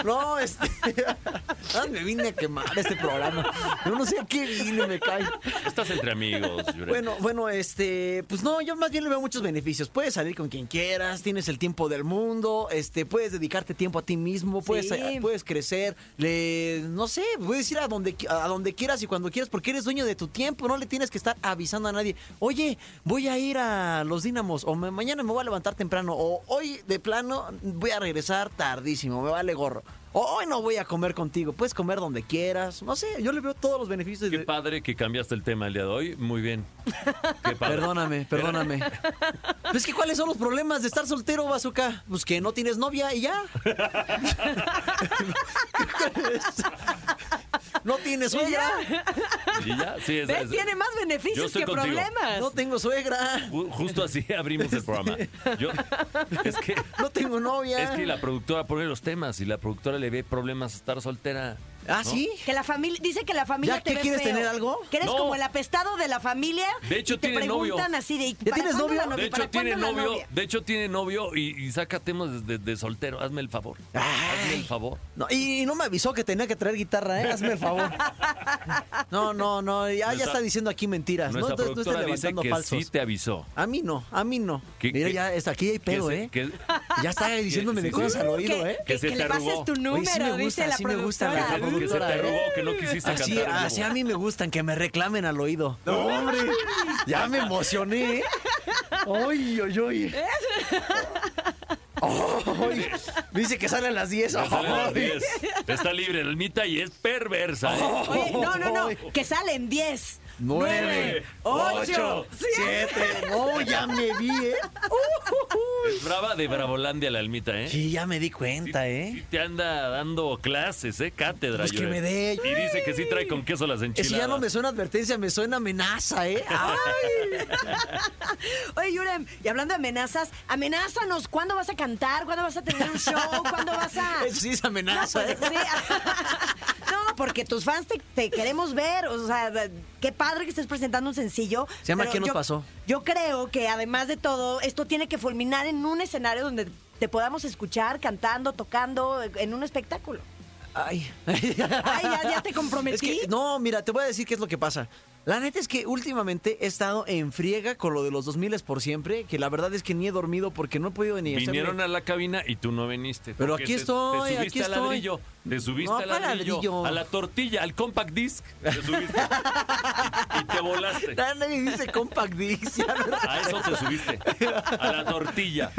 No, este. *laughs* Ah, me vine a quemar este programa. Yo no sé a qué vine, me cae. Estás entre amigos. Bueno, bueno, este, pues no, yo más bien le veo muchos beneficios. Puedes salir con quien quieras, tienes el tiempo del mundo, este, puedes dedicarte tiempo a ti mismo, puedes, Sí. puedes crecer, le, no sé, puedes ir a donde, a donde quieras y cuando quieras, porque eres dueño de tu tiempo, no le tienes que estar avisando a nadie. Oye, voy a ir a los Dínamos, o me- mañana me voy a levantar temprano, o hoy de plano voy a regresar tardísimo, me vale gorro. O hoy no voy a comer contigo, puedes comer donde quieras, no sé, yo le veo todos los beneficios. Qué de- padre que cambiaste el tema el día de hoy. Muy bien. Qué padre. Perdóname, perdóname. Es que ¿cuáles son los problemas de estar soltero, Bazooka? Pues que no tienes novia y ya. *laughs* *laughs* no tienes suegra. Y ya, sí, es, ¿Ves? es- Tiene más Yo beneficios estoy que contigo. problemas. No tengo suegra. ju- justo así *laughs* abrimos el programa. Yo, es que No tengo novia. es que la productora pone los temas y la productora le ve problemas a estar soltera. Ah, ¿no? sí. Que la familia, dice que la familia ¿Ya te qué ve quieres feo. tener algo? Que eres No. como el apestado de la familia. De hecho, y te tiene novio. preguntan así de. ¿y ¿Ya para tienes cuándo novio? la novia? De ¿Para hecho, tiene cuándo la novio, novia? de hecho, tiene novio y, y saca temas de, de- de soltero. Hazme el favor. Hazme el favor. No, y, y no me avisó que tenía que traer guitarra, ¿eh? Hazme el favor. *laughs* No, no, no. Ya, ya Nuestra- está diciendo aquí mentiras. No, Nuestra no, no estés productora dice levantando que falsos. sí te avisó. A mí no, a mí no. ¿Qué- Mira, qué- ya está, aquí hay pedo, que se- ¿eh? que- Ya está *laughs* diciéndome de sí, cosas al oído, ¿eh? Que que- se que te le pases arrugó. tu Oye, número, sí me gusta, dice la sí me gusta la productora. Que se te arrugó, que no quisiste Así, cantar. así a mí me gustan, que me reclamen al oído. No, hombre. Ya me emocioné. ¿eh? Ay, ay, ay. Ay, Dice que sale a las 10. Ya sale a las Ay. 10. Está libre, el Almita, y es perversa. ¿eh? Oye, no, no, no. Que salen 10. Nueve, ocho, ocho, siete. No, ya me vi, ¿eh? Es brava de Bravolandia la Almita, ¿eh? Sí, ya me di Sí- cuenta, sí ¿eh? te anda dando clases, ¿eh? Cátedra. Pues que me dé. Y dice que sí trae con queso las Es enchiladas. que ya no me suena advertencia, me suena amenaza, ¿eh? *laughs* Ay. Oye, Yurem, y hablando de amenazas, amenázanos. ¿Cuándo vas a cantar? ¿Cuándo vas a tener un show? ¿Cuándo vas a.? *laughs* Eso sí es amenaza, No, ¿eh? sí. *laughs* No, porque tus fans te, te queremos ver. O sea, qué padre que estés presentando un sencillo. Se llama ¿Qué nos yo- pasó? Yo creo que además de todo, esto tiene que fulminar en un escenario donde te podamos escuchar cantando, tocando, en un espectáculo. Ay. Ay, ya, ya te *laughs* Es comprometí. que, no, mira, te voy a decir qué es lo que pasa. La neta es que últimamente he estado en friega con lo de los 2000 por siempre, que la verdad es que ni he dormido porque no he podido ni hacerme- Vinieron a la cabina y tú no viniste. Pero aquí estoy, Te subiste aquí al estoy. ladrillo. Te subiste No, al ¿cuál ladrillo, ladrillo? A la tortilla, al compact disc. Te subiste. *laughs* y te volaste. Nadie dice compact disc. ya no- A eso te subiste. A la tortilla.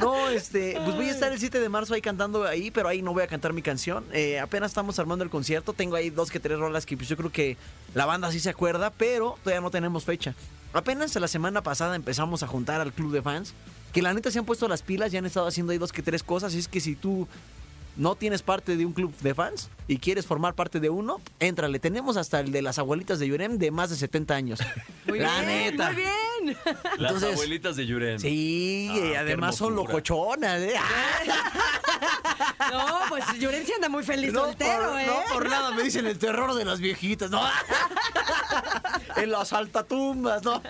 No, este, pues voy a estar el 7 de marzo ahí cantando ahí, pero ahí no voy a cantar mi canción. Eh, apenas estamos armando el concierto, tengo ahí dos que tres rolas que pues yo creo que la banda sí se acuerda, pero todavía no tenemos fecha. Apenas la semana pasada empezamos a juntar al club de fans, que la neta se han puesto las pilas, ya han estado haciendo ahí dos que tres cosas, y es que si tú no tienes parte de un club de fans y quieres formar parte de uno, éntrale. Tenemos hasta el de las abuelitas de Yurem de más de 70 años. Muy la bien, neta. Muy bien. Las abuelitas de Yuren. Sí, Ah, además son locochonas. ¿eh? *laughs* No, pues Yurencia anda muy feliz No soltero, por, ¿eh? no por nada me dicen el terror de las viejitas, ¿no? *laughs* en las altatumbas, ¿no?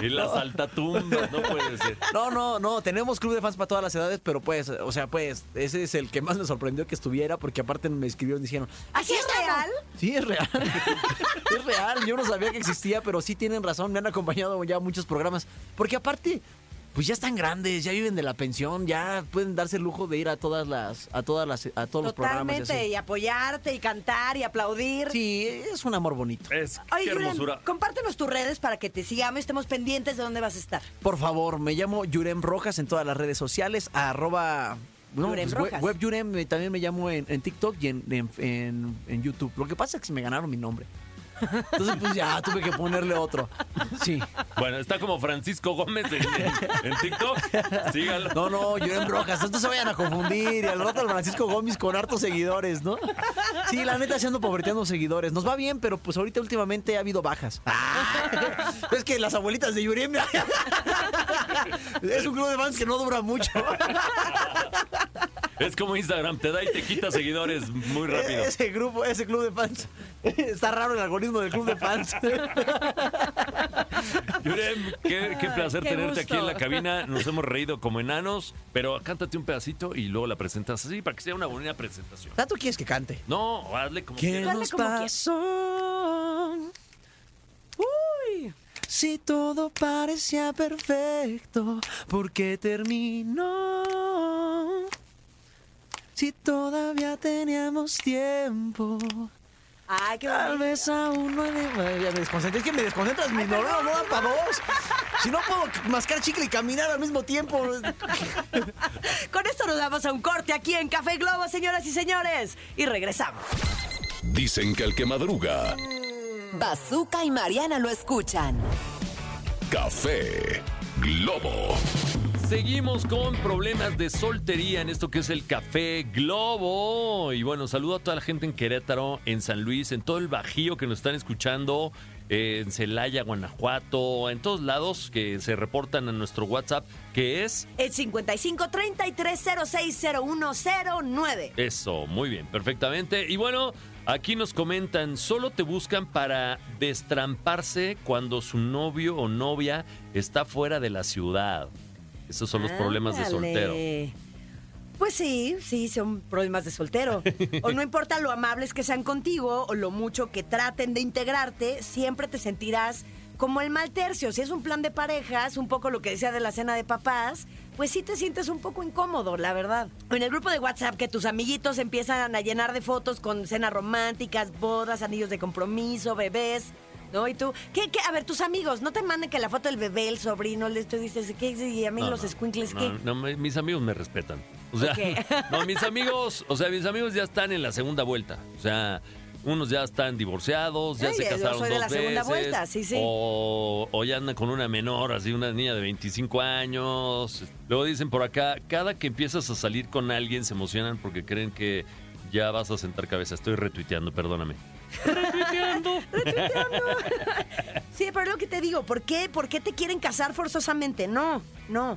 Y las altatumbas, no puede ser. No, no, no, tenemos club de fans para todas las edades, pero pues, o sea, pues, ese es el que más me sorprendió que estuviera, porque aparte me escribieron y dijeron, ¿Así es real? sí, es real, *laughs* es real, yo no sabía que existía, pero sí tienen razón, me han acompañado ya a muchos programas, porque aparte, pues ya están grandes, ya viven de la pensión, ya pueden darse el lujo de ir a todas las, a todas las, a todos los programas. y Totalmente, así. y apoyarte, y cantar, y aplaudir. Sí, es un amor bonito. Es Oye, qué Yuren, hermosura. compártenos tus redes para que te sigamos y estemos pendientes de dónde vas a estar. Por favor, me llamo Yurem Rojas en todas las redes sociales, arroba... no, pues, web- Rojas. Web Yurem, eh, también me llamo en, en TikTok y en, en- en- en YouTube. Lo que pasa es que me ganaron mi nombre. Entonces, pues ya tuve que ponerle otro. Sí. Bueno, está como Francisco Gómez en, en- en TikTok. Sígalo. No, no, Yurem Rojas, no se vayan a confundir. Y al rato el Francisco Gómez con hartos seguidores, ¿no? Sí, la neta, se ando pobreteando seguidores. Nos va bien, pero pues ahorita últimamente ha habido bajas. Es que las abuelitas de Yurem. Es un club de fans que no dura mucho. Es como Instagram, te da y te quita seguidores muy rápido. Ese grupo, ese club de fans. *laughs* Está raro el algoritmo del club de fans. *laughs* Yurem, qué, qué placer qué tenerte gusto. aquí en la cabina. *laughs* Nos hemos reído como enanos, pero cántate un pedacito y luego la presentas así para que sea una bonita presentación. ¿Tanto quieres que cante? No, hazle como ¿Qué quieras. Nos pasó? Uy, si todo parecía perfecto, ¿por qué terminó? Si todavía teníamos tiempo, Ay, qué tal vez aún no hay... Ya me desconcentré, es que me desconcentras, mi no, no, no dan para dos. Si no puedo mascar chicle y caminar al mismo tiempo. *laughs* Con esto nos damos a un corte aquí en Café Globo, señoras y señores. Y regresamos. Dicen que el que madruga, Bazooka y Mariana lo escuchan. café Globo. Seguimos con problemas de soltería en esto que es el Café Globo. Y bueno, saludo a toda la gente en Querétaro, en San Luis, en todo el Bajío que nos están escuchando, eh, en Celaya, Guanajuato, en todos lados que se reportan a nuestro WhatsApp, que es El 55 33 06 0109. Eso, muy bien, perfectamente. Y bueno, aquí nos comentan, solo te buscan para destramparse cuando su novio o novia está fuera de la ciudad. Esos son los problemas de soltero. Pues sí, sí, son problemas de soltero. O no *laughs* importa lo amables que sean contigo o lo mucho que traten de integrarte, siempre te sentirás como el mal tercio. Si es un plan de parejas, un poco lo que decía de la cena de papás, pues sí te sientes un poco incómodo, la verdad. En el grupo de WhatsApp que tus amiguitos empiezan a llenar de fotos con cenas románticas, bodas, anillos de compromiso, bebés. ¿No? Y tú, ¿qué, qué? A ver, tus amigos, no te manden que la foto del bebé, el sobrino, les tú dices, ¿qué? Y a mí No, los no, squinkles, no, ¿qué? no, me- mis amigos me respetan. O sea, Ok. *laughs* no, mis amigos, o sea, mis amigos ya están en la segunda vuelta. O sea, unos ya están divorciados, ya Ay, se yo casaron soy de dos la segunda veces, vuelta, sí, sí. O, o ya andan con una menor, así una niña de 25 años. Luego dicen por acá, cada que empiezas a salir con alguien se emocionan porque creen que ya vas a sentar cabeza. Estoy retuiteando, perdóname. *laughs* *laughs* Sí, pero es lo que te digo, ¿por qué? ¿Por qué te quieren casar forzosamente? No. no.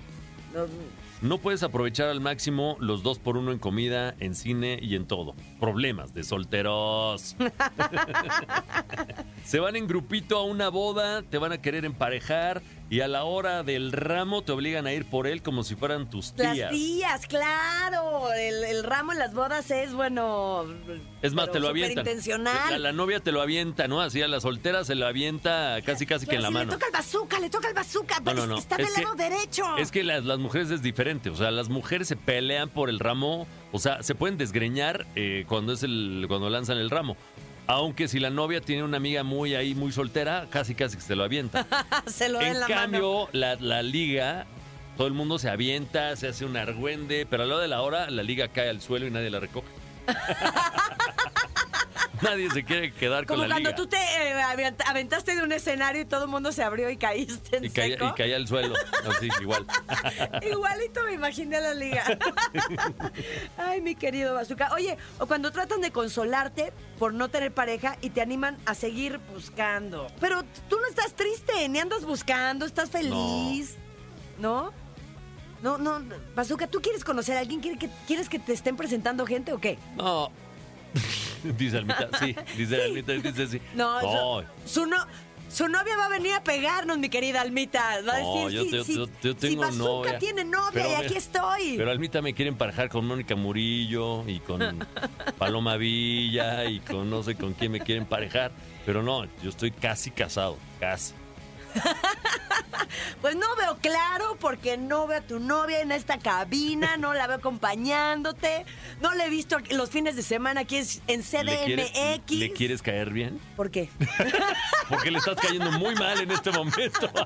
No puedes aprovechar al máximo los dos por uno en comida, en cine y en todo. Problemas de solteros. *laughs* Se van en grupito a una boda, te van a querer emparejar y a la hora del ramo te obligan a ir por él como si fueran tus tías. Las tías, claro. El, el ramo en las bodas es, bueno... Es más, te lo avientan. intencional. La, la novia te lo avienta, ¿no? Así a la soltera se lo avienta casi casi que en la mano. le toca el bazooka, le toca el bazooka. No, pero no, es- no. Está Es del que- lado derecho. Es que las, las mujeres es diferente. O sea, las mujeres se pelean por el ramo. O sea, se pueden desgreñar eh, cuando es el cuando lanzan el ramo. Aunque si la novia tiene una amiga muy ahí, muy soltera, casi casi que se lo avienta. *laughs* Se lo en en la mano. cambio, la, la liga, todo el mundo se avienta, se hace un argüende, pero a lo de la hora, la liga cae al suelo y nadie la recoge. *laughs* nadie se quiere quedar Como con la cuando liga. tú te eh, avent- aventaste de un escenario y todo el mundo se abrió y caíste en Y caía, seco. y caía al suelo, así, igual. *laughs* Igualito me imaginé a la liga. *laughs* Ay, mi querido Bazooka. Oye, o cuando tratan de consolarte por no tener pareja y te animan a seguir buscando. Pero tú no estás triste, ni andas buscando, estás feliz. ¿No? No, no, Bazooka, ¿tú quieres conocer a alguien? ¿Quiere que- ¿Quieres que te estén presentando gente o qué? No. *laughs* dice Almita, sí. Dice Almita, dice sí. No, No, su, su no, su novia va a venir a pegarnos, mi querida Almita. Va a No, decir, yo sí, te- sí, yo- yo si tengo novia. tiene novia Pero y aquí estoy. Pero Almita me quiere emparejar con Mónica Murillo y con *laughs* Paloma Villa y con no sé con quién me quieren emparejar. Pero no, yo estoy casi casado, casi. *laughs* Pues no veo claro porque no veo a tu novia en esta cabina, no la veo acompañándote, no la he visto los fines de semana aquí en en ¿Le quieres, CDMX. ¿Le quieres caer bien? ¿Por qué? *laughs* Porque le estás cayendo muy mal en este momento. *laughs*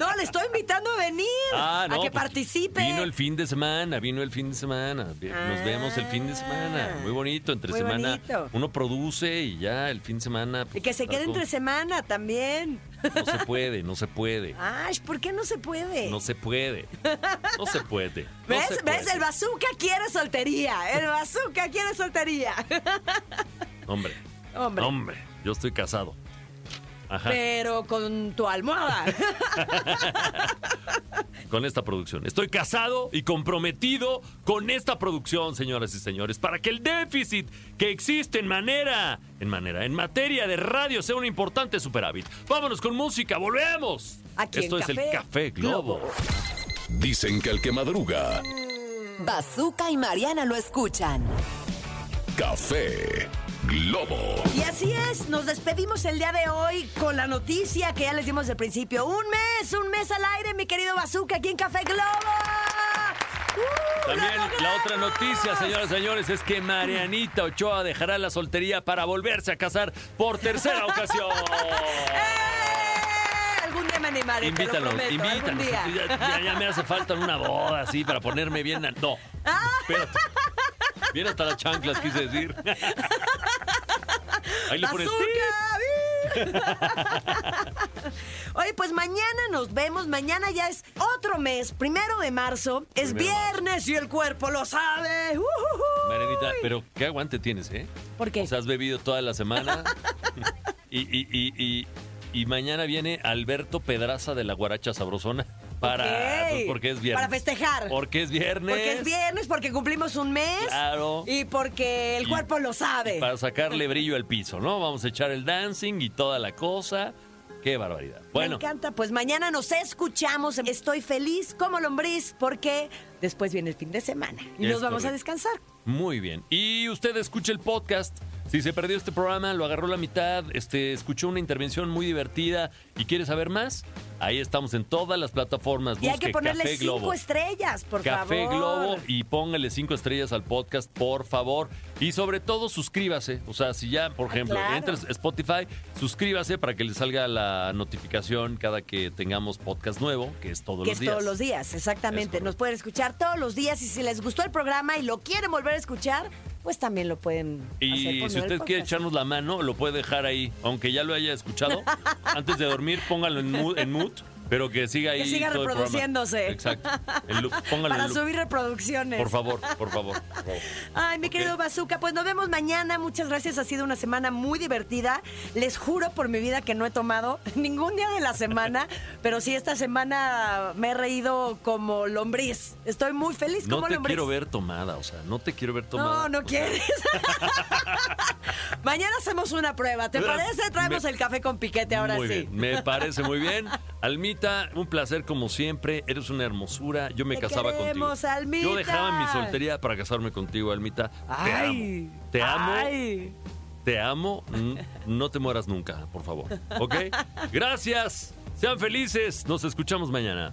No, le estoy invitando a venir, Ah, no, a que pues, participe. Vino el fin de semana, vino el fin de semana. Nos Ah. vemos el fin de semana. Muy bonito, entre Muy semana. bonito. Uno produce y ya el fin de semana. pues, Y que se quede entre semana también. *laughs* No se puede, no se puede. Ay, ¿por qué no se puede? No se puede. No se puede. no ¿Ves? se ¿Ves? puede. El bazooka quiere soltería. El bazooka quiere soltería. Hombre. Hombre. Hombre, yo estoy casado. Ajá. Pero con tu almohada. *laughs* con esta producción. Estoy casado y comprometido con esta producción, señoras y señores, para que el déficit que existe en manera, en manera, en materia de radio sea un importante superávit. Vámonos con música, volvemos. Aquí Esto es el Café Café Globo. Globo. Dicen que el que madruga, Bazooka y Mariana lo escuchan. Café Globo. Y así es, nos despedimos el día de hoy con la noticia que ya les dimos el principio. Un mes, un mes al aire, mi querido bazooka, aquí en Café Globo. ¡Uh, También la otra noticia, señoras y señores, es que Marianita Ochoa dejará la soltería para volverse a casar por tercera *laughs* ocasión. ¡Eh! Algún día me animaré, te lo Invítanos, prometo, algún invítanos. día. Ya, ya- ya me hace falta una boda así para ponerme bien. a- No, *laughs* espérate. Bien hasta las chanclas, quise decir. *laughs* Ahí le pones. *laughs* Oye, pues mañana nos vemos. Mañana ya es otro mes, primero de marzo. Es Primero de marzo. viernes y el cuerpo lo sabe. Marianita, pero qué aguante tienes, ¿eh? ¿Por qué? O sea, has bebido toda la semana. *laughs* y, y, y, y, y mañana viene Alberto Pedraza de la Guaracha Sabrosona. Para, pues, porque es viernes. Para festejar. Porque es viernes. Porque es viernes, porque cumplimos un mes. Claro. Y porque el Y- cuerpo lo sabe. Para sacarle brillo al piso, ¿no? Vamos a echar el dancing y toda la cosa. Qué barbaridad. Me Bueno, encanta. Pues mañana nos escuchamos. Estoy feliz como lombriz porque después viene el fin de semana y Es nos vamos a descansar. muy bien. Y usted escucha el podcast. Si se perdió este programa, lo agarró la mitad, este, escuchó una intervención muy divertida y quiere saber más, ahí estamos en todas las plataformas. Y hay que Busque ponerle Café cinco Globo. estrellas, por Café favor. Globo y póngale cinco estrellas al podcast, por favor. Y sobre todo, suscríbase. O sea, si ya, por Ah, ejemplo, claro. entras a Spotify, suscríbase para que le salga la notificación cada que tengamos podcast nuevo, que es todos Que los es días. todos los días, exactamente. Nos pueden escuchar todos los días y si les gustó el programa y lo quieren volver a escuchar, pues también lo pueden hacer Y si usted quiere echarnos la mano, lo puede dejar ahí. Aunque ya lo haya escuchado, *laughs* antes de dormir, póngalo en mood, en mood pero que siga ahí. Que siga todo el programa. reproduciéndose. Exacto. *laughs* Póngalo Para subir reproducciones. Por favor, por favor. por favor. Ay, mi querido Bazooka, pues nos vemos mañana. Muchas gracias. Ha sido una semana muy divertida. Les juro por mi vida que no he tomado *laughs* ningún día de la semana, *laughs* pero sí esta semana me he reído como lombriz. Estoy muy feliz No como te lombriz. quiero ver tomada, o sea, no te quiero ver tomada. No, no quieres. Mañana hacemos una prueba. ¿Te parece? Traemos Me- el café con piquete ahora muy sí. bien, me parece muy bien. Almita, un placer como siempre. Eres una hermosura. Yo me Te casaba queremos, contigo. Almita. Yo dejaba mi soltería para casarme contigo, Almita. Te amo. Te amo. Te amo. No te mueras nunca, por favor. ¿Ok? *laughs* Gracias. Sean felices. Nos escuchamos mañana.